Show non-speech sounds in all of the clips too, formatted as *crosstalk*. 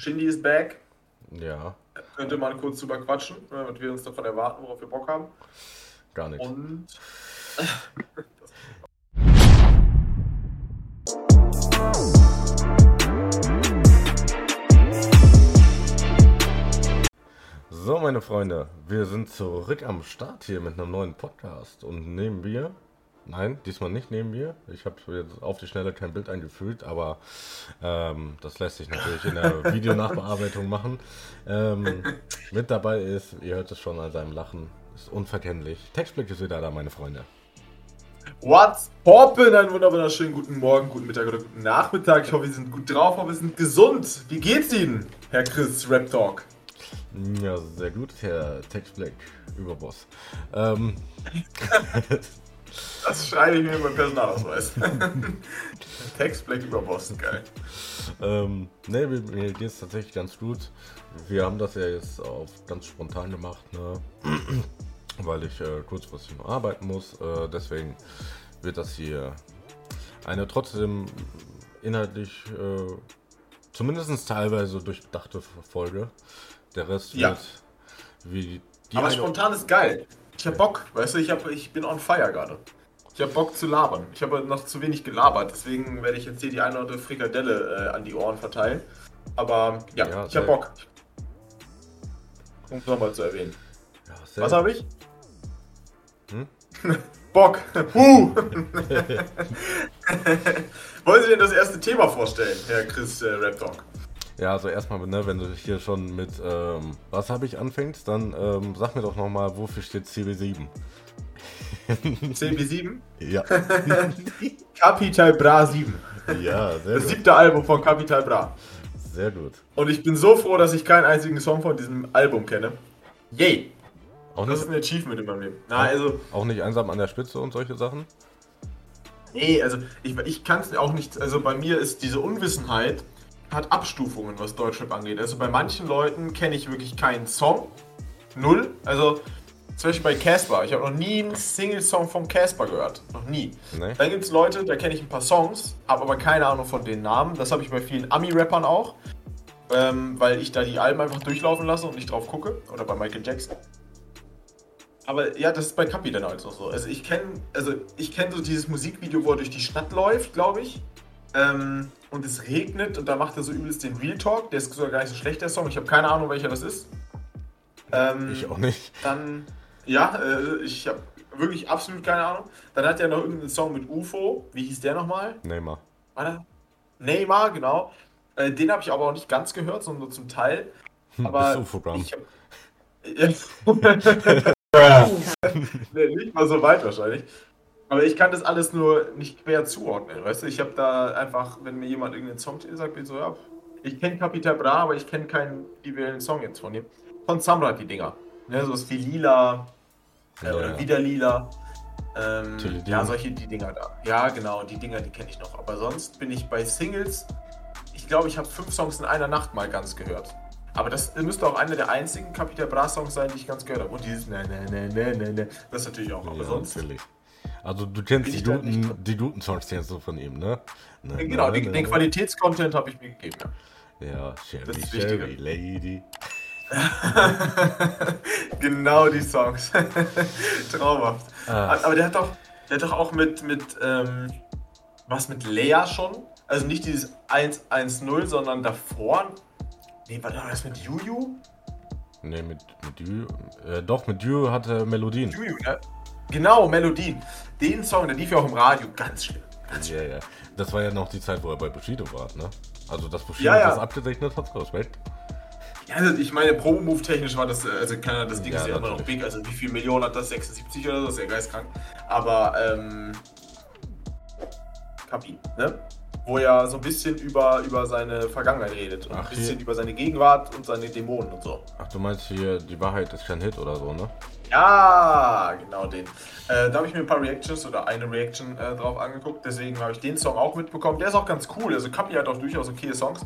Shindy ist back. Ja. Könnte man kurz drüber quatschen, was wir uns davon erwarten, worauf wir Bock haben. Gar nichts. Und. So, meine Freunde, wir sind zurück am Start hier mit einem neuen Podcast. Und neben mir, nein, diesmal nicht neben mir, ich habe jetzt auf die Schnelle kein Bild eingefügt, aber ähm, das lässt sich natürlich in der *laughs* Videonachbearbeitung machen. Ähm, mit dabei ist, ihr hört es schon an seinem Lachen, ist unverkennlich. Textblick ist wieder da, meine Freunde. What's poppin'? Einen wunderschönen guten Morgen, guten Mittag oder guten Nachmittag. Ich hoffe, Sie sind gut drauf, hoffe, wir sind gesund. Wie geht's Ihnen, Herr Chris Rap Talk? Ja, sehr gut, Herr Textblick, Überboss. Ähm, *laughs* Das schreibe ich mir beim Personalausweis. *laughs* Textblack über Boston, geil. Ähm, ne, mir, geht es tatsächlich ganz gut. Wir haben das ja jetzt auf ganz spontan gemacht, ne? *clears throat* weil ich äh, kurzfristig noch arbeiten muss. Äh, deswegen wird das hier eine trotzdem inhaltlich äh, zumindest teilweise durchdachte Folge. Der Rest Ja. wird wie die Aber spontan ist geil. Ich hab Bock, weißt du, ich, hab, ich bin on fire gerade. Ich hab Bock zu labern. Ich habe noch zu wenig gelabert, deswegen werde ich jetzt hier die eine oder andere Frikadelle äh, an die Ohren verteilen. Aber ja, Ja, ich hab Bock. Um es nochmal zu erwähnen. Ja, Was habe ich? Hm? *laughs* Bock. Huh. *laughs* Wollen Sie denn das erste Thema vorstellen, Herr Chris äh, Rap Talk? Ja, also erstmal, ne, wenn du hier schon mit ähm, was habe ich anfängst, dann ähm, sag mir doch nochmal, wofür steht CB7? *laughs* CB7? Ja. *laughs* Capital Bra 7. ja, sehr Das gut. siebte Album von Capital Bra. Sehr gut. Und ich bin so froh, dass ich keinen einzigen Song von diesem Album kenne. Yay! Auch Das nicht, ist ein Achievement in meinem Leben. Na, also, auch nicht einsam an der Spitze und solche Sachen? nee, also ich, ich kann es auch nicht. Also bei mir ist diese Unwissenheit hat Abstufungen, was Deutschrap angeht. Also bei manchen Leuten kenne ich wirklich keinen Song. Null. Also zum Beispiel bei Casper. Ich habe noch nie einen Single-Song von Casper gehört. Noch nie. Nee. Dann gibt es Leute, da kenne ich ein paar Songs, habe aber keine Ahnung von den Namen. Das habe ich bei vielen Ami-Rappern auch. Ähm, weil ich da die Alben einfach durchlaufen lasse und nicht drauf gucke. Oder bei Michael Jackson. Aber ja, das ist bei Kapi dann halt auch so. Also ich kenne also ich kenn so dieses Musikvideo, wo er durch die Stadt läuft, glaube ich. Ähm, und es regnet und da macht er so übelst den Real Talk. Der ist sogar gar nicht so schlecht, der Song. Ich habe keine Ahnung, welcher das ist. Ähm, Ich auch nicht. dann, ja, äh, ich habe wirklich absolut keine Ahnung. Dann hat er noch irgendeinen Song mit UFO. Wie hieß der nochmal? Neymar. War der? Neymar, genau. Äh, den habe ich aber auch nicht ganz gehört, sondern nur zum Teil. Aber Hm, das Infogramm. ich hab, *laughs* nee, *laughs* nicht mal so weit wahrscheinlich. Aber ich kann das alles nur nicht quer zuordnen, weißt du? Ich habe da einfach, wenn mir jemand irgendeinen Song sagt, bin ich so, ja, ich kenne Capital Bra, aber ich kenne keinen individuellen Song jetzt von ihm. Von Samrat die Dinger. Ne, so ist wie Lila äh, Ja, oder ja. wieder Lila. Ähm, ja, solche die Dinger da. Ja, genau, die Dinger, die kenne ich noch. Aber sonst bin ich bei Singles. Ich glaube, ich habe fünf Songs in einer Nacht mal ganz gehört. Aber das müsste auch einer der einzigen Capital Bra Songs sein, die ich ganz gehört habe. Und dieses ne, ne, ne, ne, ne, ne. Das natürlich auch. Aber Ja, sonst. natürlich. Also du kennst die guten, nicht- die guten Songs kennst du von ihm, ne? Ne, Genau, ne, den, ne, den. Qualitätscontent habe ich mir gegeben. Ja. Ja, Sherry, Das ist Sherry. Lady. *laughs* genau die Songs. *laughs* Traumhaft. Ah. Aber der hat doch, der hat doch auch mit, mit ähm, was mit Lea schon? Also nicht dieses 1-1-0, sondern davor. Nee, war das mit Juju? Ne, mit, mit Dü. Äh, doch, mit Dü hatte Melodien. Juju, ne? Genau, Melodien. Den Song, der lief ja auch im Radio. Ganz schlimm. Ganz schlimm. Ja, ja. Das war ja noch die Zeit, wo er bei Bushido war, ne? Also, dass Bushido Ja, das abgerechnet hat, Respekt. Ja, also ich meine, Promo-Move technisch war das, äh, also keiner, das Ding ist ja immer noch big, also wie viel Millionen hat das? 76 oder so, ist ja geistkrank. Aber, ähm, Kapi, ne? Wo er so ein bisschen über, über seine Vergangenheit redet und Ach, ein bisschen hier. über seine Gegenwart und seine Dämonen und so. Ach, du meinst hier, die Wahrheit ist kein Hit oder so, ne? Ja, genau den. Äh, da habe ich mir ein paar Reactions oder eine Reaction äh, drauf angeguckt, deswegen habe ich den Song auch mitbekommen. Der ist auch ganz cool, also Kapi hat auch durchaus okay Songs.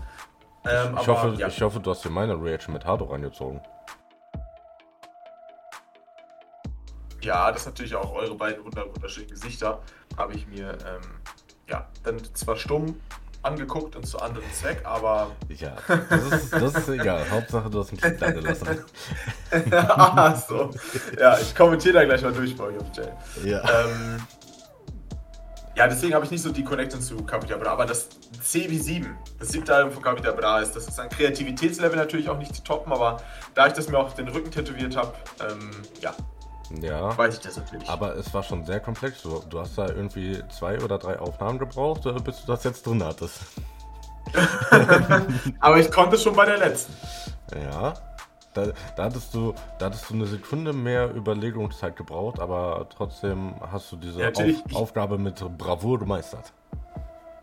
Ähm, Ich, aber, hoffe, ja. ich hoffe, du hast dir meine Reaction mit Hardo reingezogen. Ja, das ist natürlich auch eure beiden wunder- wunderschönen Gesichter. Habe ich mir, ähm, ja, dann zwar stumm angeguckt und zu anderen Zweck, aber. Ja, das ist, das ist egal. Hauptsache, du hast Kind da gelassen. *laughs* ah, so. Ja, ich kommentiere da gleich mal durch bei Jay. Ja. Ähm, ja, deswegen habe ich nicht so die Connection zu Capita Bra, aber das C wie 7, das siebte Album von Capita Bra ist, das ist ein Kreativitätslevel natürlich auch nicht zu toppen, aber da ich das mir auch auf den Rücken tätowiert habe, ähm, ja, Ja. weiß ich das natürlich. Aber es war schon sehr komplex. Du, du hast da irgendwie zwei oder drei Aufnahmen gebraucht, äh, bis du das jetzt drin hattest. *laughs* Aber ich konnte schon bei der letzten. Ja. Da, da, hattest du, da hattest du eine Sekunde mehr Überlegungszeit gebraucht, aber trotzdem hast du diese Ja. Auf, Aufgabe mit Bravour gemeistert.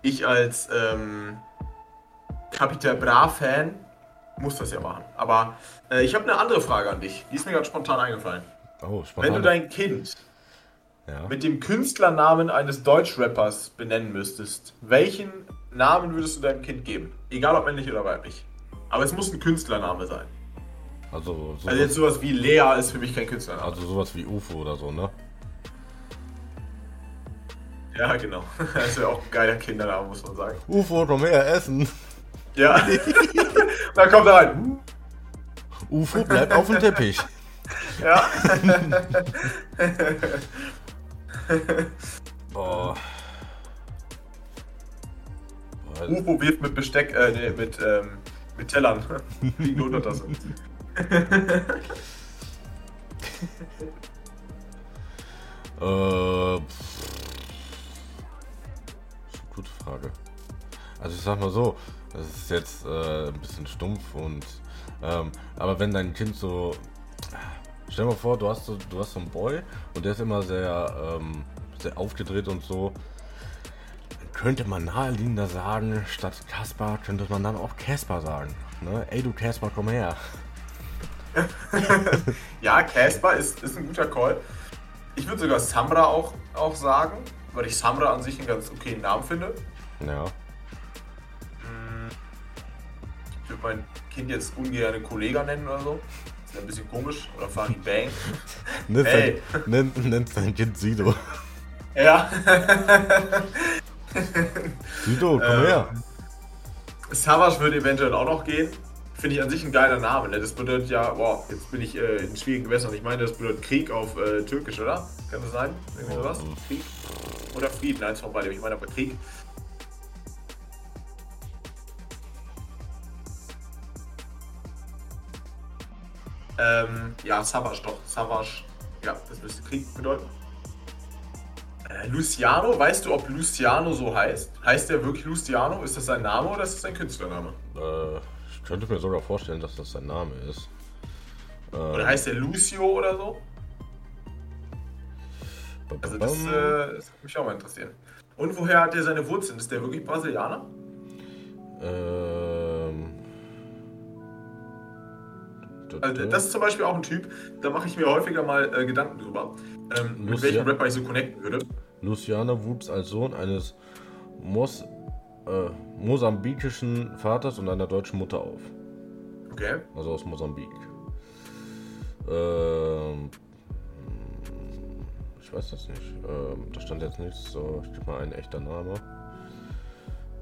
Ich als ähm, Capita Bra-Fan muss das ja machen. Aber äh, ich habe eine andere Frage an dich. Die ist mir gerade spontan eingefallen. Oh, Wenn du dein Kind ja. mit dem Künstlernamen eines Deutschrappers benennen müsstest, welchen Namen würdest du deinem Kind geben? Egal ob männlich oder weiblich. Aber es muss ein Künstlername sein. Also, sowas, Also jetzt sowas wie Lea ist für mich kein Künstlername. also sowas wie UFO oder so, ne? Ja, genau. *laughs* Das wäre auch ein geiler Kindername, muss man sagen. UFO, komm her, essen. Ja. *laughs* Dann kommt er rein. UFO, bleib auf dem Teppich. *laughs* Ja. *laughs* Boah. UFO wirft mit Besteck, äh, nee, mit, ähm, mit Tellern. Die Untertasse. *laughs* Äh. Gute Frage. Also ich sag mal so, das ist jetzt äh, ein bisschen stumpf und ähm, aber wenn dein Kind so stell dir mal vor, du hast so, du hast so einen Boy und der ist immer sehr ähm, sehr aufgedreht und so dann könnte man naheliegender sagen, statt Kaspar könnte man dann auch Casper sagen. Ne? Ey du Casper, komm her. *laughs* Ja, Casper ist, ist ein guter Call. Ich würde sogar Samra auch, auch sagen, weil ich Samra an sich einen ganz okayen Namen finde. Ja. Ich würde mein Kind jetzt ungern Kollega nennen oder so. Ein bisschen komisch. Oder Farid Bang. *laughs* Nennst Ey. dein, nenn, nennst dein Kind Sido. Ja. *laughs* Sido, komm Ähm, her. Savage würde eventuell auch noch gehen. Finde ich an sich ein geiler Name. Ne? Das bedeutet ja, wow, jetzt bin ich äh, in schwierigen Gewässern. Ich meine, das bedeutet Krieg auf äh, Türkisch, oder? Kann das sein? Irgendwie sowas? Oh. Krieg? Oder Frieden, eins von beidem. Ich meine aber Krieg. Ähm, ja, Savage doch. Savage, ja, das müsste Krieg bedeuten. Äh, Luciano, weißt du, ob Luciano so heißt? Heißt der wirklich Luciano? Ist das sein Name oder ist das sein Künstlername? Äh, ich könnte mir sogar vorstellen, dass das sein Name ist. Äh, Oder heißt der Lucio oder so? Also das, äh, das würde mich auch mal interessieren. Und woher hat er seine Wurzeln? Ist der wirklich Brasilianer? ähm, Also das ist zum Beispiel auch ein Typ, da mache ich mir häufiger mal äh, Gedanken drüber, ähm, mit welchem Rapper ich so connecten würde. Luciano wuchs als Sohn eines Mos äh, mosambikischen Vaters und einer deutschen Mutter auf. Okay. Also aus Mosambik. Ähm, ich weiß das nicht. Ähm, da stand jetzt nichts. So, ich gebe mal ein echter Name.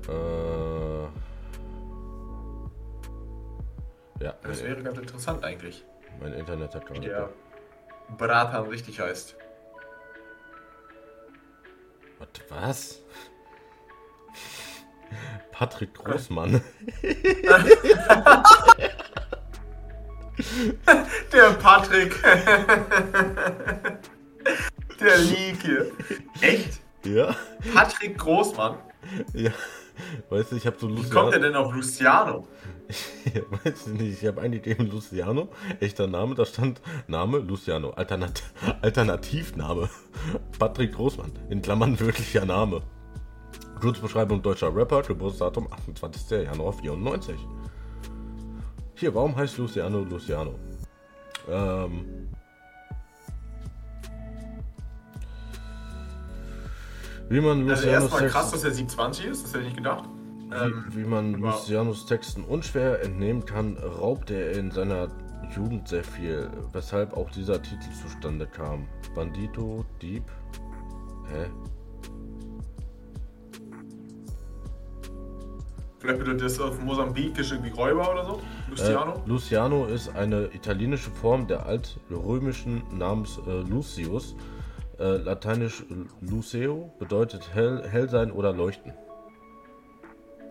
Äh, ja, Das wäre ganz interessant eigentlich, mein Internet hat gerade. der Bratan richtig heißt. What, was? *laughs* Patrick Großmann. *laughs* Der Patrick. *laughs* der hier. Echt? ja? Patrick Großmann? Ja. Weißt du, ich habe so Wie kommt Luciano. er denn auf Luciano? *laughs* Ja, weiß ich nicht, ich habe eingegeben Luciano, echter Name, da stand Name Luciano, Alternat Alternativname Patrick Großmann, in Klammern wirklicher Name. Kurzbeschreibung deutscher Rapper, Geburtsdatum 28. Januar 94. Hier, warum heißt Luciano Luciano? Ähm. Wie man Also Lucianos erstmal krass, dass er 27 ist, das hätte ich nicht gedacht. Ähm, wie, wie man Lucianos Texten unschwer entnehmen kann, raubte er in seiner Jugend sehr viel, weshalb auch dieser Titel zustande kam. Bandito, Dieb. Hä? Vielleicht bedeutet das auf Mosambikisch irgendwie Räuber oder so? Luciano? Äh, Luciano ist eine italienische Form der altrömischen Namens äh, Lucius. Äh, lateinisch Luceo bedeutet hell, hell sein oder leuchten.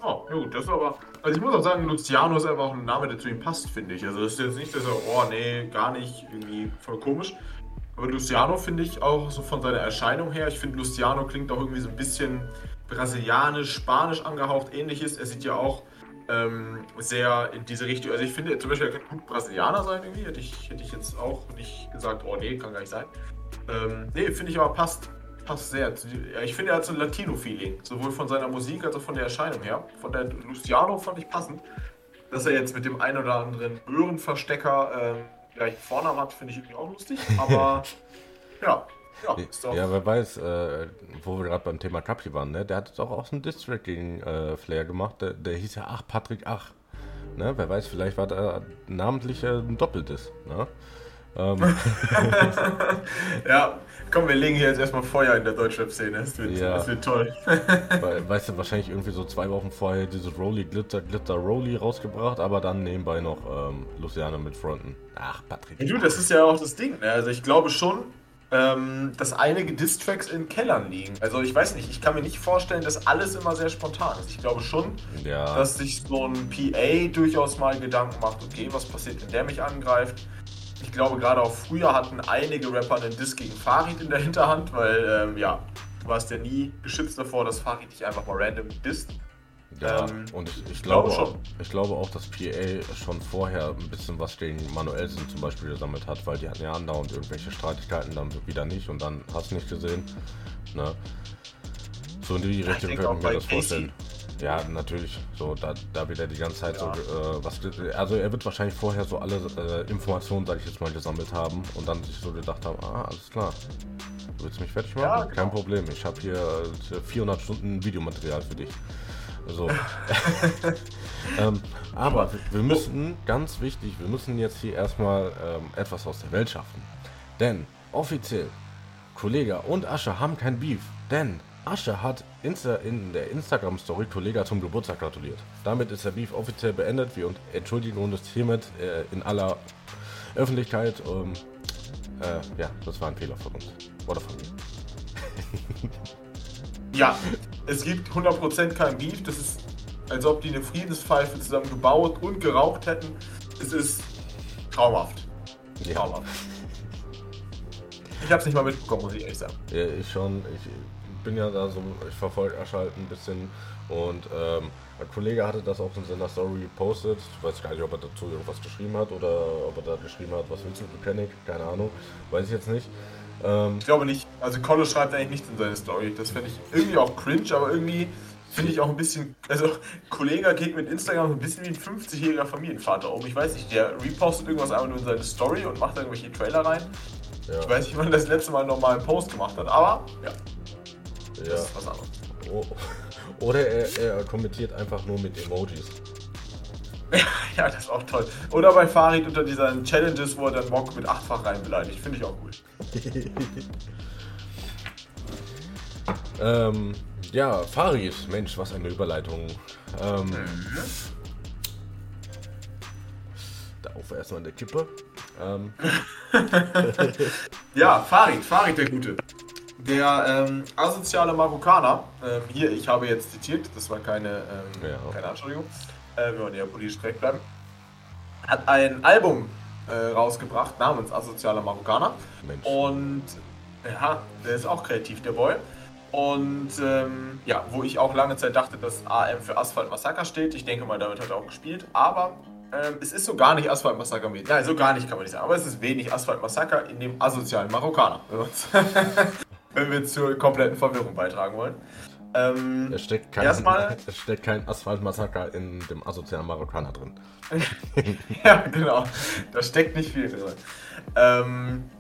Oh, gut, das ist aber. Also ich muss auch sagen, Luciano ist einfach auch ein Name, der zu ihm passt, finde ich. Also das ist jetzt nicht, er, oh nee, gar nicht, irgendwie voll komisch. Aber Luciano finde ich auch so von seiner Erscheinung her, ich finde Luciano klingt auch irgendwie so ein bisschen brasilianisch, spanisch angehaucht, ähnliches. Er sieht ja auch ähm, sehr in diese Richtung. Also ich finde zum Beispiel, er könnte gut Brasilianer sein irgendwie. Hätte ich, hätte ich jetzt auch nicht gesagt, oh nee, kann gar nicht sein. Ähm, nee, finde ich aber passt, passt sehr. Ich finde, er hat so ein Latino-Feeling, sowohl von seiner Musik als auch von der Erscheinung her. Von der Luciano fand ich passend. Dass er jetzt mit dem einen oder anderen Röhrenverstecker ähm, gleich vorne hat, finde ich irgendwie auch lustig. *laughs* Aber ja, ja, ja, wer weiß, äh, wo wir gerade beim Thema Capri waren, ne? der hat doch auch so einen Distrack gegen äh, Flair gemacht, der, der, hieß ja Ach, Patrick Ach. Ne? Wer weiß, vielleicht war da namentlich äh, ein Doppeltes. Ne? Ähm. *laughs* ja, komm, wir legen hier jetzt erstmal Feuer in der Deutschrap-Szene. Das, wird, ja. das wird toll. *laughs* weißt du, wahrscheinlich irgendwie so zwei Wochen vorher dieses Rolly Glitter Glitter Rolly rausgebracht, aber dann nebenbei noch ähm, Luciano mit Fronten. Ach, Patrick. Ja, du, das ist ja auch das Ding. Ne? Also ich glaube schon, ähm, dass einige Distracks in Kellern liegen. Also ich weiß nicht, ich kann mir nicht vorstellen, dass alles immer sehr spontan ist. Ich glaube schon, ja. dass sich so ein PA durchaus mal Gedanken macht, okay, was passiert, wenn der mich angreift? Ich glaube, gerade auch früher hatten einige Rapper einen Diss gegen Farid in der Hinterhand, weil, ähm, ja, du warst ja nie geschützt davor, dass Farid dich einfach mal random disst. Ja, ähm, und ich, ich glaube, glaube auch, ich glaube auch, dass PA schon vorher ein bisschen was gegen Manuelsen zum Beispiel gesammelt hat, weil die hatten ja andauernd irgendwelche Streitigkeiten, dann wieder nicht und dann hast du nicht gesehen. Ne? So in die Richtung könnte ich mir das vorstellen. Ja, natürlich. So, da, da wird er die ganze Zeit ja. so äh, was. Also er wird wahrscheinlich vorher so alle äh, Informationen, sag ich jetzt mal, gesammelt haben und dann sich so gedacht haben, ah, alles klar. Du willst mich fertig machen? Ja, Kein genau. Problem. Ich habe hier 400 Stunden Videomaterial für dich. So. *laughs* ähm, aber wir müssen, ganz wichtig, wir müssen jetzt hier erstmal ähm, etwas aus der Welt schaffen. Denn offiziell, Kollega und Asche haben kein Beef. Denn Asche hat Insta in der Instagram-Story Kollega zum Geburtstag gratuliert. Damit ist der Beef offiziell beendet. Wir entschuldigen uns hiermit äh, in aller Öffentlichkeit. Ähm, äh, ja, das war ein Fehler von uns. Oder von mir. *laughs* Ja, es gibt 100% kein Beef. Das ist, als ob die eine Friedenspfeife zusammen gebaut und geraucht hätten. Es ist traumhaft. Ja. Traumhaft. Ich hab's nicht mal mitbekommen, muss ich ehrlich sagen. Ja, ich schon. Ich bin ja da so, ich verfolge Aschalt ein bisschen und ähm, ein Kollege hatte das auch in seiner Story gepostet. Ich weiß gar nicht, ob er dazu irgendwas geschrieben hat oder ob er da geschrieben hat, was willst du, Mechanic? Keine Ahnung. Weiß ich jetzt nicht. Ähm, ich glaube nicht. Also Collo schreibt eigentlich nichts in seine Story. Das finde ich irgendwie auch cringe, aber irgendwie finde ich auch ein bisschen. Also, *laughs* Kollege geht mit Instagram ein bisschen wie ein 50-jähriger Familienvater um. Ich weiß nicht, der repostet irgendwas einfach nur in seine Story und macht da irgendwelche Trailer rein. Ja. Ich weiß nicht, wann das letzte Mal nochmal einen Post gemacht hat, aber ja. Ja. Das ist was anderes. Oh. *laughs* Oder er, er kommentiert einfach nur mit Emojis. *laughs* ja, das ist auch toll. Oder bei Farid unter diesen Challenges, wo er dann Mock mit achtfach rein beleidigt. Finde ich auch cool. *laughs* ähm, ja, Farid, Mensch, was eine Überleitung. Ähm, mhm. Da auf erstmal eine Kippe. Ähm. ja, Farid, Farid der Gute. Der ähm, asoziale Marokkaner, ähm, hier, ich habe jetzt zitiert, das war keine, ähm, ja. keine Anschuldigung, äh, wir wollen ja politisch korrekt bleiben, hat ein Album äh, rausgebracht namens Asozialer Marokkaner. Mensch. Und ja, der ist auch kreativ, der Boy. Und ähm, ja, wo ich auch lange Zeit dachte, dass AM für Asphalt Massaker steht. Ich denke mal, damit hat er auch gespielt. Aber ähm, es ist so gar nicht Asphalt Massaker mit. Nein, so gar nicht kann man nicht sagen. Aber es ist wenig Asphalt Massaker in dem asozialen Marokkaner. *laughs* Wenn wir zur kompletten Verwirrung beitragen wollen. Ähm, es, steckt kein, erstmal, *laughs* es steckt kein Asphaltmassaker in dem asozialen Marokkaner drin. *laughs* ja, genau. Da steckt nicht viel drin. Ähm,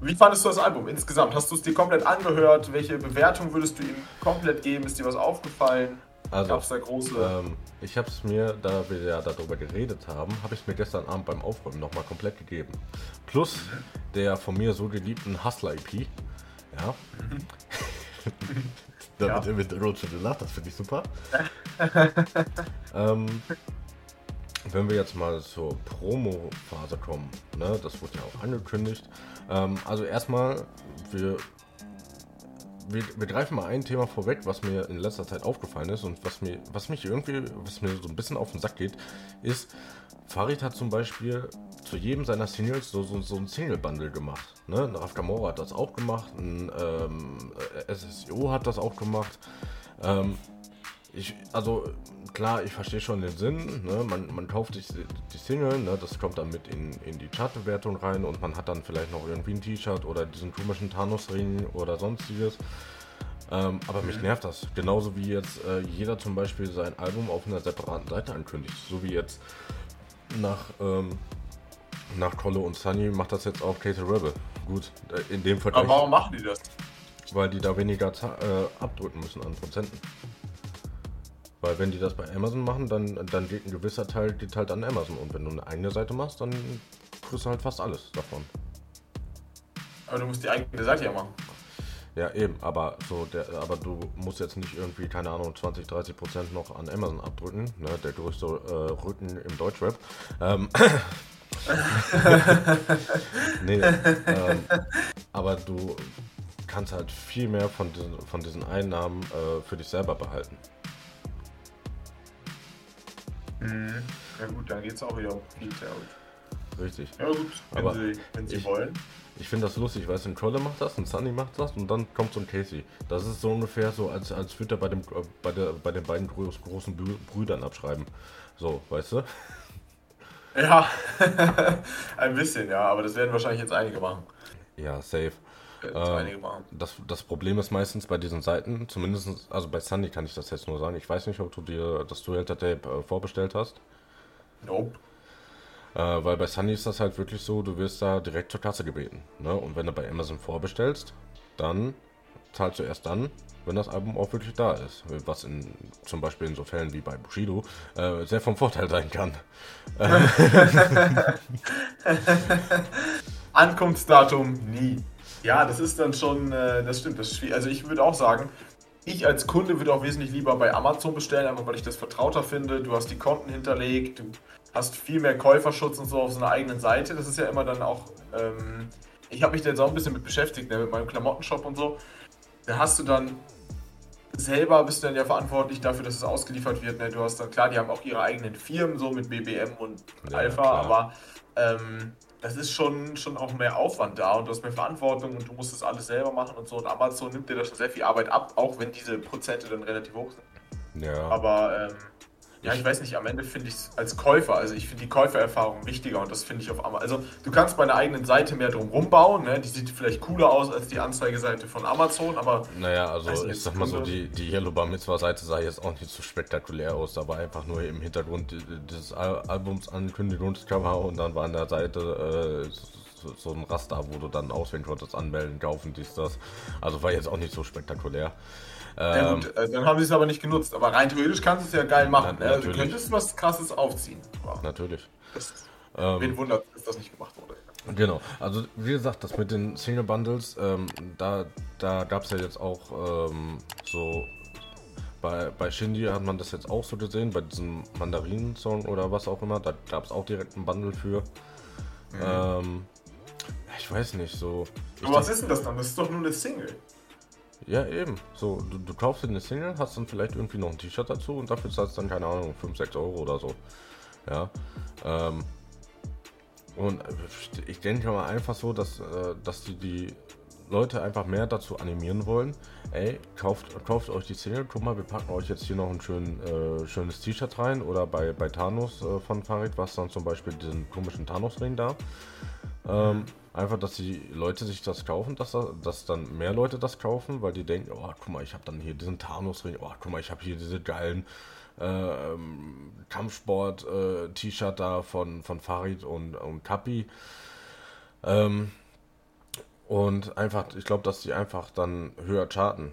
wie fandest du das Album insgesamt? Hast du es dir komplett angehört? Welche Bewertung würdest du ihm komplett geben? Ist dir was aufgefallen? Also, Gab's da große. Ähm, ich habe es mir, da wir ja darüber geredet haben, habe ich es mir gestern Abend beim Aufräumen nochmal komplett gegeben. Plus der von mir so geliebten Hustler-EP. Ja. *laughs* da ja. wird im Hintergrund schon gelacht, das finde ich super. *laughs* ähm, wenn wir jetzt mal zur Promo-Phase kommen, ne, das wurde ja auch angekündigt. Ähm, also erstmal, wir, wir, wir, greifen mal ein Thema vorweg, was mir in letzter Zeit aufgefallen ist und was mir, was mich irgendwie, was mir so ein bisschen auf den Sack geht, ist, Farid hat zum Beispiel zu jedem seiner Singles so, so, so ein Single-Bundle gemacht. Ne? Raf Kamora hat das auch gemacht, ein ähm, SSO hat das auch gemacht. Ähm, ich, also klar, ich verstehe schon den Sinn. Ne? Man, man kauft die, die Single, ne? das kommt dann mit in, in die Chartbewertung rein und man hat dann vielleicht noch irgendwie ein T-Shirt oder diesen komischen Thanos-Ring oder sonstiges. Ähm, aber mich mhm. nervt das. Genauso wie jetzt äh, jeder zum Beispiel sein Album auf einer separaten Seite ankündigt. So wie jetzt nach, ähm, nach Kolle und Sunny macht das jetzt auch Kate Rebel. Gut, äh, in dem Fall. Aber warum machen die das? Weil die da weniger äh, abdrücken müssen an Prozenten. Weil wenn die das bei Amazon machen, dann, dann geht ein gewisser Teil geht halt an Amazon. Und wenn du eine eigene Seite machst, dann kriegst du halt fast alles davon. Aber du musst die eigene Seite ja machen. Ja, eben, aber so der, aber du musst jetzt nicht irgendwie, keine Ahnung, 20, 30 Prozent noch an Amazon abdrücken, ne? Der größte äh, Rücken im Deutschrap. Ähm, *laughs* nee, ähm, aber du kannst halt viel mehr von diesen, von diesen Einnahmen äh, für dich selber behalten. Mhm. Ja gut, dann geht es auch wieder um viel Richtig. Ja gut, wenn Aber sie, wenn sie ich, wollen. Ich finde das lustig, weil ein Trolle macht das, ein Sunny macht das und dann kommt so ein Casey. Das ist so ungefähr so, als, als würde er bei, dem, bei, der, bei den beiden groß, großen Brüdern abschreiben. So, weißt du? Ja, *laughs* ein bisschen, ja, aber das werden wahrscheinlich jetzt einige machen. Ja, safe. Ähm, das, das Problem ist meistens bei diesen Seiten, zumindest, also bei Sunny kann ich das jetzt nur sagen. Ich weiß nicht, ob du dir das Duelta Tape äh, vorbestellt hast. Nope. Äh, weil bei Sunny ist das halt wirklich so, du wirst da direkt zur Kasse gebeten. Ne? Und wenn du bei Amazon vorbestellst, dann zahlst du erst dann, wenn das Album auch wirklich da ist. Was in zum Beispiel in so Fällen wie bei Bushido äh, sehr vom Vorteil sein kann. *laughs* Ankunftsdatum nie. Ja, das ist dann schon, äh, das stimmt, das. Also ich würde auch sagen, ich als Kunde würde auch wesentlich lieber bei Amazon bestellen, einfach weil ich das vertrauter finde. Du hast die Konten hinterlegt, du hast viel mehr Käuferschutz und so auf so einer eigenen Seite. Das ist ja immer dann auch, ähm, ich habe mich da jetzt auch ein bisschen mit beschäftigt, ne, mit meinem Klamottenshop und so. Da hast du dann selber bist du dann ja verantwortlich dafür, dass es ausgeliefert wird. Ne? Du hast dann, klar, die haben auch ihre eigenen Firmen, so mit BBM und ja, Alpha, klar. aber ähm, das ist schon, schon auch mehr Aufwand da und du hast mehr Verantwortung und du musst das alles selber machen und so. Und Amazon nimmt dir da schon sehr viel Arbeit ab, auch wenn diese Prozente dann relativ hoch sind. Ja. Aber ähm, ja, ich weiß nicht, am Ende finde ich es als Käufer, also ich finde die Käufererfahrung wichtiger und das finde ich auf Amazon. Also du kannst bei einer eigenen Seite mehr drum rumbauen, ne? die sieht vielleicht cooler aus als die Anzeigeseite von Amazon, aber... Naja, also ich sag mal so, die, die Yellow Bar Mitzvah Seite sah jetzt auch nicht so spektakulär aus, da war einfach nur im Hintergrund des Albums Ankündigungscover und dann war an der Seite... Äh, so ein Raster, wo du dann auswählen konntest, anmelden, kaufen, dies, das. Also war jetzt auch nicht so spektakulär. Ja ähm, gut, äh, dann haben sie es aber nicht genutzt. Aber rein theoretisch kannst du es ja geil machen. Na, also, du könntest was krasses aufziehen. Wow. Natürlich. Das, ähm, wen wundert, dass das nicht gemacht wurde. Genau, also wie gesagt, das mit den Single Bundles, ähm, da, da gab es ja jetzt auch ähm, so, bei, bei Shindy hat man das jetzt auch so gesehen, bei diesem Mandarinen-Song oder was auch immer, da gab es auch direkt ein Bundle für. Mhm. Ähm, ich weiß nicht, so. Aber was ist denn das dann? Das ist doch nur eine Single. Ja, eben. So, du, du kaufst dir eine Single, hast dann vielleicht irgendwie noch ein T-Shirt dazu und dafür zahlst du dann, keine Ahnung, 5, 6 Euro oder so. Ja. Ähm, und ich denke mal einfach so, dass, äh, dass die, die Leute einfach mehr dazu animieren wollen. Ey, kauft, kauft euch die Single. Guck mal, wir packen euch jetzt hier noch ein schön, äh, schönes T-Shirt rein. Oder bei, bei Thanos äh, von Farid, was dann zum Beispiel diesen komischen Thanos-Ring da. Ähm, einfach, dass die Leute sich das kaufen, dass, dass dann mehr Leute das kaufen, weil die denken, oh, guck mal, ich habe dann hier diesen Thanos-Ring, oh, guck mal, ich habe hier diese geilen äh, Kampfsport-T-Shirt äh, da von, von Farid und, und Kapi. Ähm, und einfach, ich glaube, dass die einfach dann höher charten.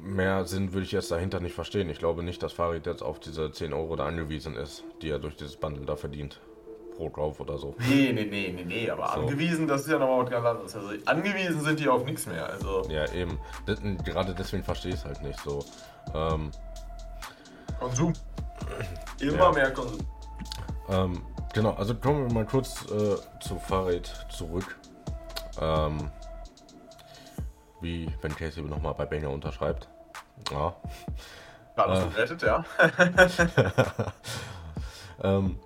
Mehr Sinn würde ich jetzt dahinter nicht verstehen. Ich glaube nicht, dass Farid jetzt auf diese 10 Euro da angewiesen ist, die er durch dieses Bundle da verdient pro drauf oder so. Nee, nee, nee, nee, nee, aber so. angewiesen, das ist ja nochmal was ganz anderes. Also angewiesen sind die auf nichts mehr. Also. Ja, eben. Das, gerade deswegen verstehe ich es halt nicht so. Ähm, Konsum. Immer Ja. mehr Konsum. Ähm, genau, also kommen wir mal kurz äh, zu Farid zurück. Ähm, wie wenn Casey nochmal bei Banger unterschreibt. Ja. Alles Äh. gerettet, ja. *laughs* *laughs* Ähm,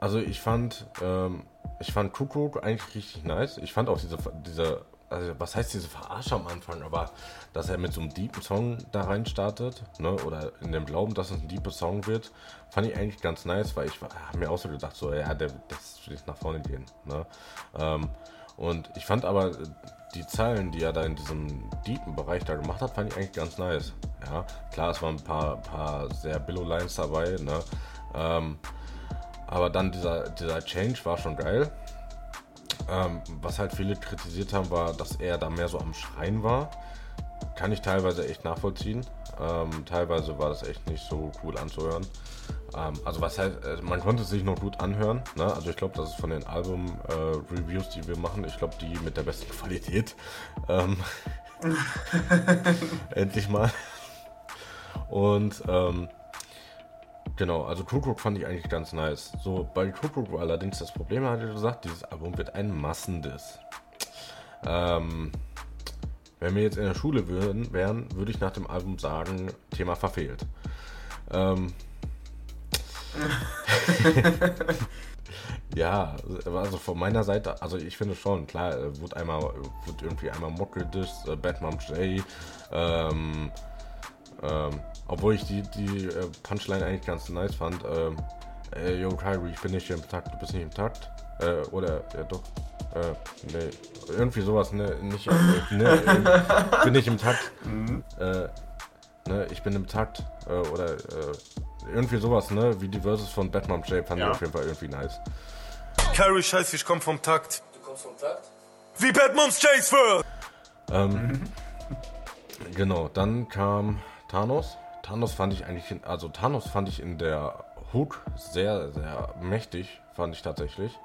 also ich fand, ähm, ich fand Kuckuck eigentlich richtig nice. Ich fand auch diese, diese, also was heißt diese Verarsche am Anfang, aber dass er mit so einem deepen Song da rein startet, ne, oder in dem Glauben, dass es ein deeper Song wird, fand ich eigentlich ganz nice, weil ich habe mir auch so gedacht, so, ja, der, das wird nach vorne gehen, ne. Ähm, und ich fand aber die Zeilen, die er da in diesem deepen Bereich da gemacht hat, fand ich eigentlich ganz nice. Ja, klar, es waren ein paar, paar sehr Billow-Lines dabei, ne. Ähm, aber dann dieser, dieser Change war schon geil. Ähm, was halt viele kritisiert haben, war, dass er da mehr so am Schreien war. Kann ich teilweise echt nachvollziehen. Ähm, teilweise war das echt nicht so cool anzuhören. Ähm, also was heißt, äh, man konnte es sich noch gut anhören. Ne? Also ich glaube, das ist von den Album-Reviews, die wir machen, ich glaube, die mit der besten Qualität. Ähm, *laughs* *laughs* endlich mal. Und ähm, Genau, also Kuckuck fand ich eigentlich ganz nice. So, bei Kuckuck war allerdings das Problem, hat er gesagt, dieses Album wird ein Massendiss. Ähm, wenn wir jetzt in der Schule würden, wären, würde ich nach dem Album sagen, Thema verfehlt. Ähm, *laughs* ja, also von meiner Seite, also ich finde schon, klar, äh, wird einmal, wird irgendwie einmal Mock gedisst, äh, Bad Mom J, ähm, ähm, obwohl ich die, die äh, Punchline eigentlich ganz nice fand. Ähm, äh, yo, Kyrie, ich bin nicht im Takt, du bist nicht im Takt. Äh, oder, ja doch. Äh, nee, irgendwie sowas, ne, nicht, äh, ne, *laughs* äh, ich bin nicht im Takt. Äh, ne, ich bin im Takt. Äh, oder, äh, irgendwie sowas, ne, wie die Verses von Batman J fand Ja. ich auf jeden Fall irgendwie nice. Carrie, scheiße, ich komm vom Takt. Du kommst vom Takt? Wie Batman's Chase wird! Ähm, Genau, dann kam Thanos. Thanos fand ich eigentlich, in, also Thanos fand ich in der Hook sehr, sehr mächtig, fand ich tatsächlich.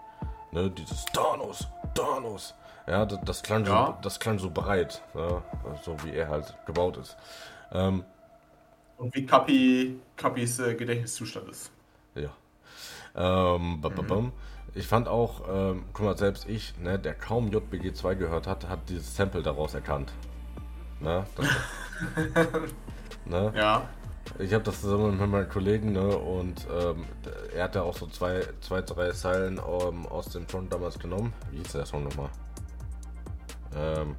Ne, dieses Thanos, Thanos. Ja, das, das klang so, Ja. das klang so breit, ne, so wie er halt gebaut ist. Ähm, Und wie Kapi, Kapis äh, Gedächtniszustand ist. Ja. Ähm, bam. Ich fand auch, ähm, guck mal, selbst ich, ne, der kaum JBG 2 gehört hat, hat dieses Sample daraus erkannt. Ne? Das, *laughs* ne? Ja. Ich habe das zusammen mit meinen Kollegen, ne, und ähm, er hat ja auch so zwei, zwei drei Zeilen ähm, aus dem Song damals genommen. Wie hieß der Song nochmal? Ähm,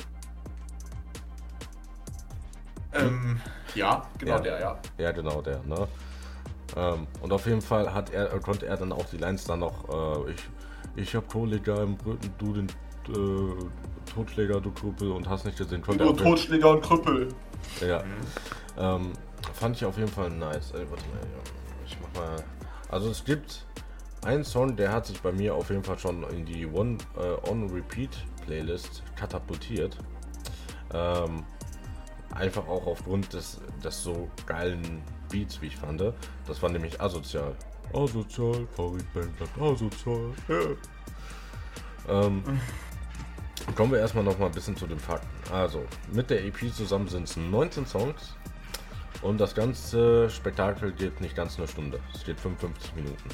Ähm, ja, genau Ja. der, ja. Ja, genau, der, ne? Ähm, und auf jeden Fall hat er, konnte er dann auch die Lines dann noch, äh, ich, ich hab Kohlleger im Rücken, du den äh, Totschläger, du Krüppel und hast nicht gesehen, konnte jeden- Totschläger und Krüppel. Ja. Ähm, fand ich auf jeden Fall nice. Ey, warte mal, ich mach mal. Also es gibt einen Song, der hat sich bei mir auf jeden Fall schon in die One äh, On Repeat Playlist katapultiert. Ähm, einfach auch aufgrund des, des so geilen Beats, wie ich fand. Das war nämlich asozial. Asozial, Farid Bang sagt asozial. Ähm, *laughs* Kommen wir erstmal noch mal ein bisschen zu den Fakten. Also, mit der EP zusammen sind es 19 Songs und das ganze Spektakel geht nicht ganz eine Stunde. Es geht 55 Minuten.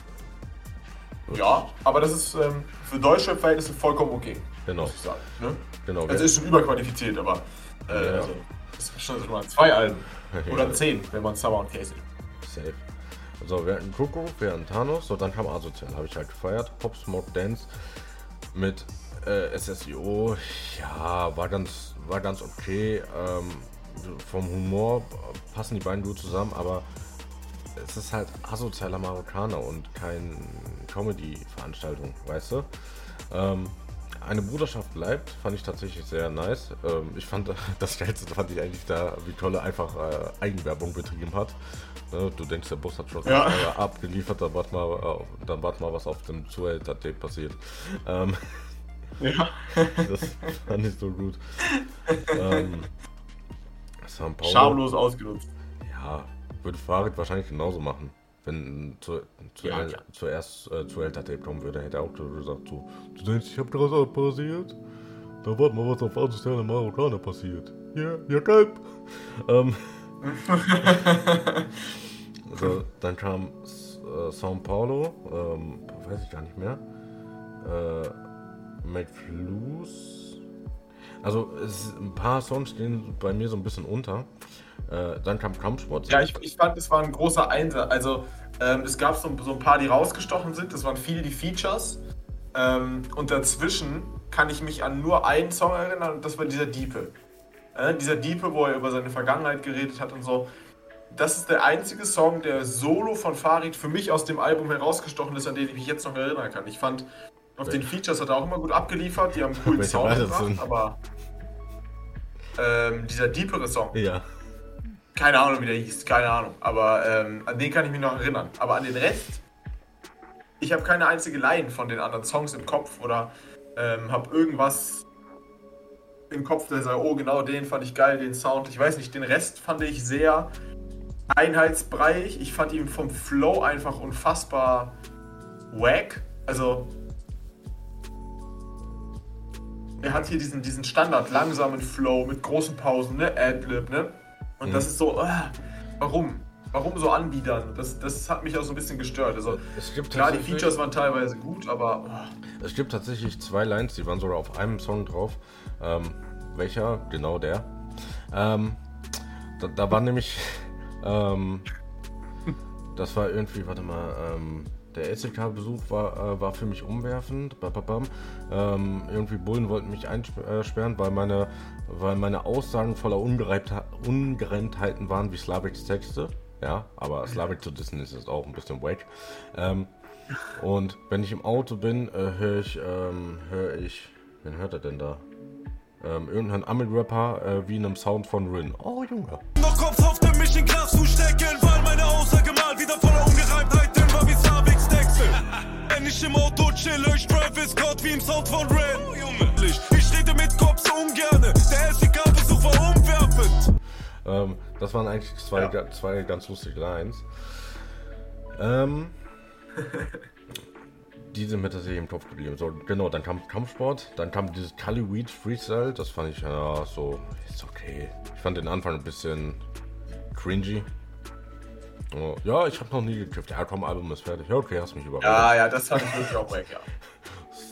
Ja, aber das ist ähm, für deutsche Verhältnisse vollkommen okay, Genau, muss ich sagen. Ne? genau. Also ist schon überqualifiziert, aber äh, Ja. also, das ist schon mal zwei Alben. *laughs* Ja. Oder zehn, wenn man Summer und Casey. Safe. So, wir hatten Coco, wir hatten Thanos, so dann kam Asozial, habe ich halt gefeiert. Pop Smoke Dance mit äh, SSIO, ja, war ganz, war ganz okay. Ähm, vom Humor passen die beiden gut zusammen, aber es ist halt asozialer Marokkaner und kein Comedy-Veranstaltung, weißt du? Ähm, eine Bruderschaft bleibt, fand ich tatsächlich sehr nice. Ähm, ich fand, *laughs* das Geilste fand ich eigentlich da, wie Tolle einfach äh, Eigenwerbung betrieben hat. Ne, du denkst, der Bus hat schon Ja. äh, abgeliefert, dann wart mal, äh, dann wart mal, was auf dem Zuhälter-Tape passiert. Ähm, *laughs* Ja. *laughs* das fand ich so gut. ähm, São Paulo. Schamlos ausgenutzt. Ja, würde Farid wahrscheinlich genauso machen. Wenn zu, zu, Ja, El- zuerst äh, zu Eltertape kommen würde, hätte er auch gesagt, so, du denkst, ich hab gerade was passiert? Da warte mal, was auf asoziale Marokkaner passiert. Ja, ja, gelb. Ähm, *laughs* So, dann kam äh, São Paulo, ähm, weiß ich gar nicht mehr. Äh, Make Blues. Also es, ein paar Songs gehen bei mir so ein bisschen unter. Äh, dann kam Kampfsport. Ja, ich, ich fand, es war ein großer Einsatz. Also ähm, es gab so, so ein paar, die rausgestochen sind. Das waren viele die Features. Ähm, und dazwischen kann ich mich an nur einen Song erinnern und das war dieser Diepe. Äh, dieser Diepe, wo er über seine Vergangenheit geredet hat und so. Das ist der einzige Song, der solo von Farid für mich aus dem Album herausgestochen ist, an den ich mich jetzt noch erinnern kann. Ich fand, auf den Features hat er auch immer gut abgeliefert, die haben einen coolen Sound gebracht, aber ähm, dieser deepere Song, Ja. keine Ahnung, wie der hieß, keine Ahnung. Aber ähm, an den kann ich mich noch erinnern. Aber an den Rest, ich habe keine einzige Line von den anderen Songs im Kopf oder ähm, habe irgendwas im Kopf, der sagt, oh genau, den fand ich geil, den Sound. Ich weiß nicht, den Rest fand ich sehr einheitsbreich. Ich fand ihn vom Flow einfach unfassbar wack. Also er hat hier diesen, diesen Standard langsamen Flow mit großen Pausen, ne? Adlib, ne? Und das ist so, ah, warum? Warum so anbiedern? Das, das hat mich auch so ein bisschen gestört. Also, Es gibt klar, die Features waren teilweise gut, aber oh, Es gibt tatsächlich zwei Lines, die waren sogar auf einem Song drauf. Ähm, welcher? Genau der. Ähm, da, da war nämlich, *laughs* ähm, das war irgendwie, warte mal, ähm, der SEK-Besuch war, äh, war für mich umwerfend. Ba, ba, bam. Ähm, irgendwie Bullen wollten mich einsperren, weil meine, weil meine Aussagen voller Ungereimthe- Ungereimtheiten waren wie Slavics Texte. Ja, aber Slavik zu dissen ist auch ein bisschen wack. Ähm, und wenn ich im Auto bin, äh, höre ich, ähm, höre ich, wen hört er denn da? Ähm, irgendein Ami-Rapper äh, wie in einem Sound von Rin. Oh Junge. Noch Kopf auf mich in Glas zu stecken, weil meine Aussage ich im Auto chille, ich Travis Scott wie im Sound von Ren. Ich rede mit Cops ungerne, der SEK-Besuch war umwerfend. Ähm, das waren eigentlich zwei, Ja. zwei ganz lustige Lines. Ähm, *laughs* die sind mir tatsächlich im Kopf geblieben. So, genau, dann kam Kampfsport, dann kam dieses Kali Weed Freestyle, das fand ich ja so, ist okay. Ich fand den Anfang ein bisschen cringy. Oh, ja, ich habe noch nie gekifft. Ja, komm, Album ist fertig. Ja, okay, hast mich überredet. ja, ja, das fand ich wirklich auch wack, ja. *laughs*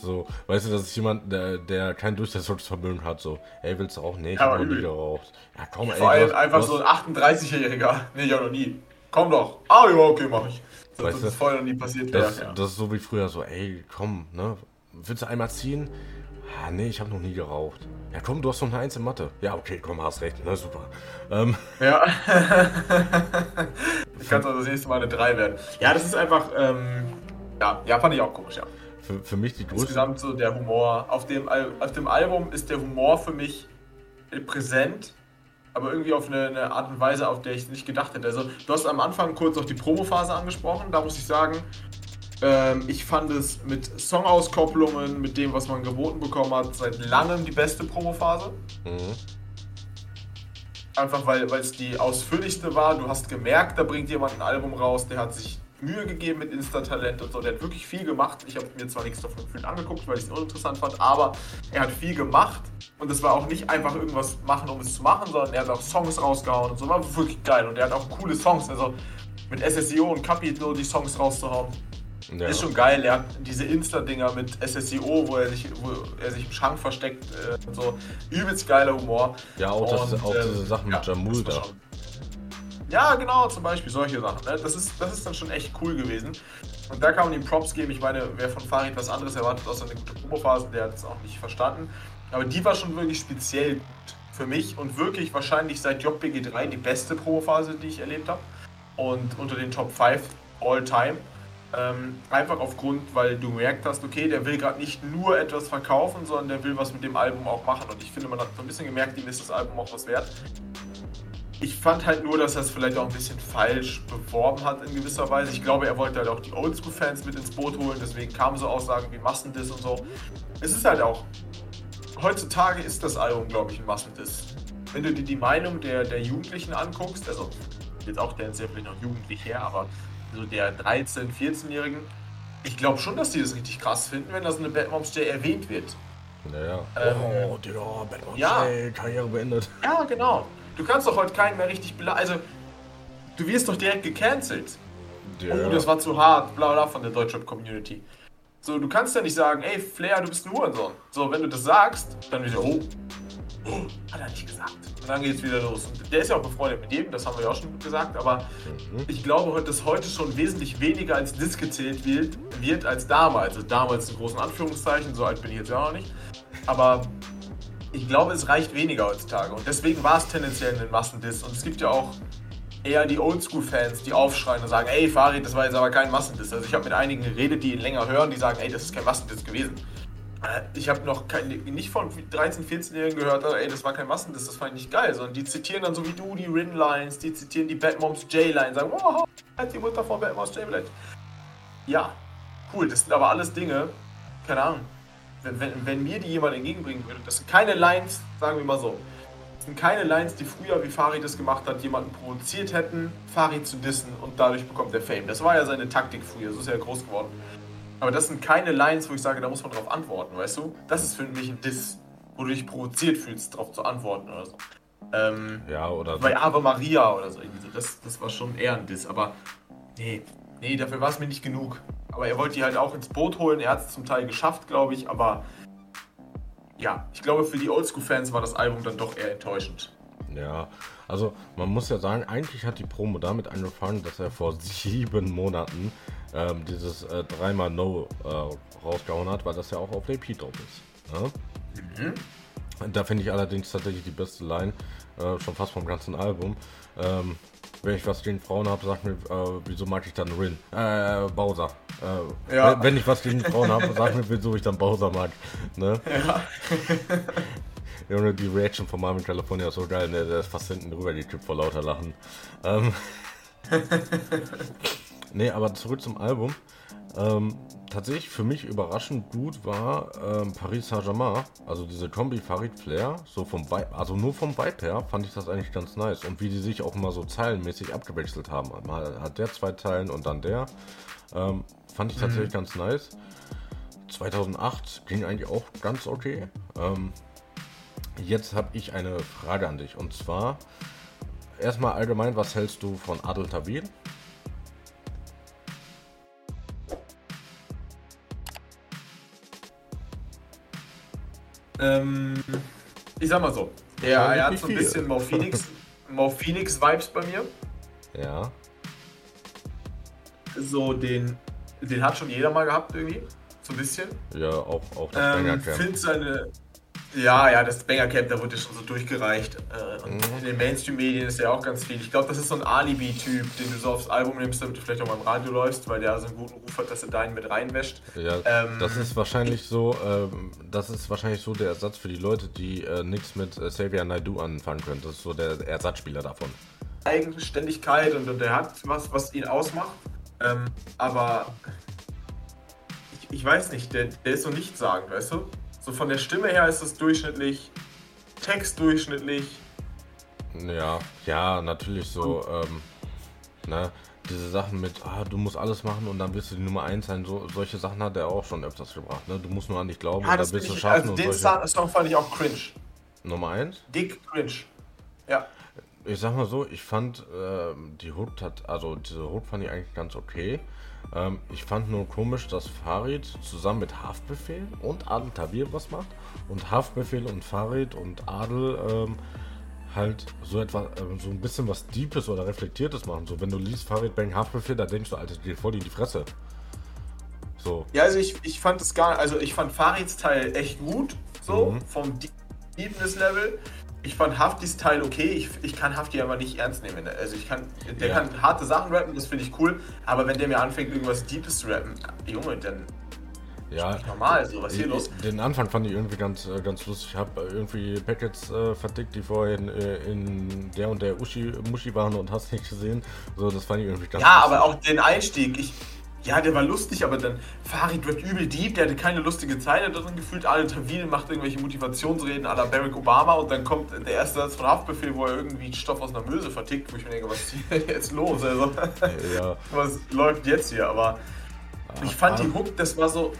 So, weißt du, das ist jemand, der, der kein Durchsetzungsvermögen hat, so, ey, willst du auch? Nee, ich Ja, hab aber noch nie geraucht. Ja, komm, ey. Vor allem einfach du so ein 38-Jähriger. Nee, ja noch nie. Komm doch. Ah, ja, okay, mach ich. So, Weißt das ist vorher noch nie passiert. Das, ja, ja. das ist so wie früher, so, ey, komm, ne? Willst du einmal ziehen? Ah, nee, ich habe noch nie geraucht. Ja, komm, du hast noch eine Eins in Mathe. Ja, okay, komm, hast recht, na super. Ähm, Ja. *laughs* *laughs* kann doch das nächste Mal eine 3 werden. Ja, das ist einfach, ähm, ja, ja, fand ich auch komisch, ja. für, für mich die größte. Insgesamt so der Humor. Auf dem, auf dem Album ist der Humor für mich präsent, aber irgendwie auf eine, eine Art und Weise, auf der ich nicht gedacht hätte. Also, du hast am Anfang kurz auch die Promophase angesprochen. Da muss ich sagen, ähm, ich fand es mit Songauskopplungen, mit dem, was man geboten bekommen hat, seit langem die beste Promophase. Mhm. Einfach weil es die ausführlichste war. Du hast gemerkt, da bringt jemand ein Album raus, der hat sich Mühe gegeben mit Insta-Talent und so. Der hat wirklich viel gemacht. Ich habe mir zwar nichts davon gefühlt angeguckt, weil ich es uninteressant fand, aber er hat viel gemacht. Und es war auch nicht einfach irgendwas machen, um es zu machen, sondern er hat auch Songs rausgehauen und so. War wirklich geil. Und er hat auch coole Songs. Also mit SSIO und Capito die Songs rauszuhauen. Ja. Ist schon geil, er hat diese Insta-Dinger mit SSIO, wo er sich, wo er sich im Schrank versteckt äh, und so. Übelst geiler Humor. Ja, auch das- auch ähm, diese Sachen mit Jamul das war da. Ja, genau, zum Beispiel solche Sachen. Ne? Das, ist, das ist dann schon echt cool gewesen. Und da kann man ihm Props geben. Ich meine, wer von Farid was anderes erwartet, außer eine gute Promophase, der hat es auch nicht verstanden. Aber die war schon wirklich speziell gut für mich und wirklich wahrscheinlich seit JBG3 die beste Promophase, die ich erlebt habe. Und unter den Top 5 all time. Ähm, einfach aufgrund, weil du gemerkt hast, okay, der will gerade nicht nur etwas verkaufen, sondern der will was mit dem Album auch machen. Und ich finde, man hat so ein bisschen gemerkt, ihm ist das Album auch was wert. Ich fand halt nur, dass er es vielleicht auch ein bisschen falsch beworben hat in gewisser Weise. Ich glaube, er wollte halt auch die Oldschool-Fans mit ins Boot holen, deswegen kamen so Aussagen wie Massendiss und so. Es ist halt auch, heutzutage ist das Album, glaube ich, ein Massendiss. Wenn du dir die Meinung der, der Jugendlichen anguckst, also jetzt auch der ist ja vielleicht noch jugendlich her, aber so der 13-, 14-Jährigen, ich glaube schon, dass die das richtig krass finden, wenn das in eine Bad Moms Day erwähnt wird. Naja. Ähm, oh, Digga, Batman ja. Ey, Karriere beendet. Ja, genau. Du kannst doch heute keinen mehr richtig beleidigen. Also, du wirst doch direkt gecancelt. Ja. Oh, das war zu hart, bla bla von der Deutschrap-Community. So, du kannst ja nicht sagen, ey, Flair, du bist ein Hurensohn. So, wenn du das sagst, dann wieder, oh, hat er nicht gesagt. Und dann geht's wieder los. Und der ist ja auch befreundet mit jedem, das haben wir ja auch schon gesagt, aber ich glaube, dass heute schon wesentlich weniger als Diss gezählt wird, wird als damals. Also damals in großen Anführungszeichen, so alt bin ich jetzt ja auch noch nicht. Aber ich glaube, es reicht weniger heutzutage. Und deswegen war es tendenziell ein Massendiss. Und es gibt ja auch eher die Oldschool-Fans, die aufschreien und sagen, ey Farid, das war jetzt aber kein Massendiss. Also ich habe mit einigen geredet, die ihn länger hören, die sagen, ey, das ist kein Massendiss gewesen. Ich habe noch kein, nicht von 13-, 14-Jährigen gehört, ey, das war kein Massendiss, das fand ich nicht geil. Sondern die zitieren dann so wie du die Rin-Lines, die zitieren die Batmoms J-Line, sagen, wow, halt die Mutter von Batmoms J-Line. Ja, cool, das sind aber alles Dinge, keine Ahnung, wenn, wenn, wenn mir die jemand entgegenbringen würde, das sind keine Lines, sagen wir mal so, das sind keine Lines, die früher, wie Farid das gemacht hat, jemanden provoziert hätten, Farid zu dissen und dadurch bekommt er Fame. Das war ja seine Taktik früher, so ist er groß geworden. Aber das sind keine Lines, wo ich sage, da muss man drauf antworten, weißt du? Das ist für mich ein Diss, wo du dich provoziert fühlst, drauf zu antworten oder so. Ähm, Ja, oder bei Ave Maria oder so. irgendwie so. Das, das war schon eher ein Diss, aber nee, nee, dafür war es mir nicht genug. Aber er wollte die halt auch ins Boot holen. Er hat es zum Teil geschafft, glaube ich, aber ja, ich glaube, für die Oldschool-Fans war das Album dann doch eher enttäuschend. Ja, also man muss ja sagen, eigentlich hat die Promo damit angefangen, dass er vor *laughs* sieben Monaten ähm, dieses äh, dreimal No äh, rausgehauen hat, weil das ja auch auf Repeat drauf ist. Ne? Und Da finde ich allerdings tatsächlich die beste Line, äh, schon fast vom ganzen Album. Ähm, wenn ich was gegen Frauen habe, sag mir, äh, wieso mag ich dann Rin? Äh, Bowser. Äh, Ja. wenn, wenn ich was gegen Frauen habe, sag mir, wieso ich dann Bowser mag. Ne? Ja. *laughs* Junge, die Reaction von Marvin California ist so geil, ne? der ist fast hinten drüber gekippt vor lauter Lachen. Ähm, *laughs* nee, aber zurück zum Album. Ähm, tatsächlich für mich überraschend gut war ähm, Paris Saint-Germain, also diese Kombi Farid Flair, so vom Vibe, also nur vom Vibe her fand ich das eigentlich ganz nice und wie die sich auch immer so zeilenmäßig abgewechselt haben. Mal hat der zwei Zeilen und dann der, ähm, fand ich tatsächlich ganz nice. 2008 ging eigentlich auch ganz okay. Ähm, Jetzt habe ich eine Frage an dich. Und zwar, erstmal allgemein, was hältst du von Adel Tawil? Ähm, ich sag mal so, er, er hat so ein viel. bisschen Mo Phoenix, *laughs* Mo Phoenix Vibes bei mir. Ja. So den, den hat schon jeder mal gehabt irgendwie, so ein bisschen. Ja, auch, auch das Ähm, find seine. Ja, ja, das Banger Camp, da wurde schon so durchgereicht. Äh, und Mhm. in den Mainstream-Medien ist ja auch ganz viel. Ich glaube, das ist so ein Alibi-Typ, den du so aufs Album nimmst, damit du vielleicht auch mal im Radio läufst, weil der so einen guten Ruf hat, dass er deinen mit reinwäscht. Ja, ähm, das ist wahrscheinlich so, ähm, das ist wahrscheinlich so der Ersatz für die Leute, die äh, nichts mit äh, Xavier Naidoo anfangen können. Das ist so der Ersatzspieler davon. Eigenständigkeit und, und er hat was, was ihn ausmacht. Ähm, aber ich, ich weiß nicht, der, der ist so nichtssagend, weißt du? So von der Stimme her ist es durchschnittlich, Text durchschnittlich. Ja, ja, natürlich so, ähm, ne, diese Sachen mit, ah, du musst alles machen und dann wirst du die Nummer 1 sein, so, solche Sachen hat er auch schon öfters gebracht, ne? Du musst nur an dich glauben Ja, und dann bist du schaffen also und den solche. Song, fand ich auch cringe. Nummer 1? Dick cringe. Ja. Ich sag mal so, ich fand ähm, die Hook hat, also diese Hook fand ich eigentlich ganz okay. Ähm, ich fand nur komisch, dass Farid zusammen mit Haftbefehl und Adel Tabir was macht und Haftbefehl und Farid und Adel ähm, halt so etwas, ähm, so ein bisschen was Deepes oder Reflektiertes machen. So, wenn du liest Farid Bang Haftbefehl, da denkst du, Alter, dir voll in die Fresse. So, Ja, also ich, ich fand es gar also ich fand Farids Teil echt gut, so, Mhm. vom Die- Deepness-Level. Ich fand Haftis Teil okay, ich, ich kann Hafti aber nicht ernst nehmen. Also ich kann, der Ja. kann harte Sachen rappen, das finde ich cool, aber wenn der mir anfängt, irgendwas Deepes zu rappen, Junge, dann ja. normal, so, was hier Ich- los? Den Anfang fand ich irgendwie ganz, äh, ganz lustig. Ich habe irgendwie Packets äh, vertickt, die vorher in, äh, in der und der Uschi, Muschi waren und hast nicht gesehen. So, das fand ich irgendwie ganz Ja, lustig. aber auch den Einstieg, ich, ja, der war lustig, aber dann Farid wird übel deep, der hatte keine lustige Zeile drin gefühlt. Alle Tawil macht irgendwelche Motivationsreden à la Barack Obama und dann kommt der erste Satz von Haftbefehl, wo er irgendwie Stoff aus einer Möse vertickt, wo ich mir denke, was ist hier *laughs* jetzt los? Also, ja, *laughs* was läuft jetzt hier? Aber ich fand die Hook, das war so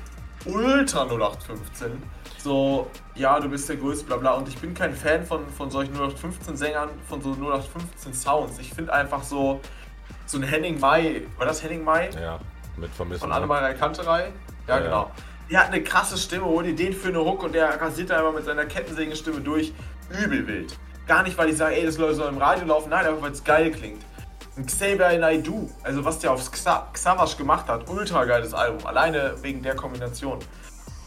ultra 0815. So, ja, du bist der Größte, bla bla. Und ich bin kein Fan von, von solchen 0815-Sängern, von so 0815-Sounds. Ich finde einfach so, so ein Henning Mai, war das Henning Mai? Ja, mit Vermissen. Von ne? Annemarie Kanterei? Ja, Ja, genau. Der hat eine krasse Stimme, hol dir den für eine Hook und der rasiert da einfach mit seiner Kettensägenstimme durch. Übel wild. Gar nicht, weil ich sage, ey, das soll im Radio laufen, nein, einfach weil es geil klingt. Ein Xavier Naidoo, also was der auf Xa Xavash gemacht hat, ultra geiles Album, alleine wegen der Kombination.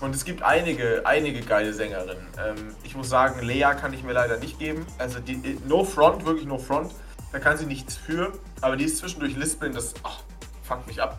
Und es gibt einige, einige geile Sängerinnen. Ähm, ich muss sagen, Lea kann ich mir leider nicht geben. Also die, äh, No Front, wirklich No Front. Da kann sie nichts für. Aber die ist zwischendurch lispeln, das ach, fuckt mich ab.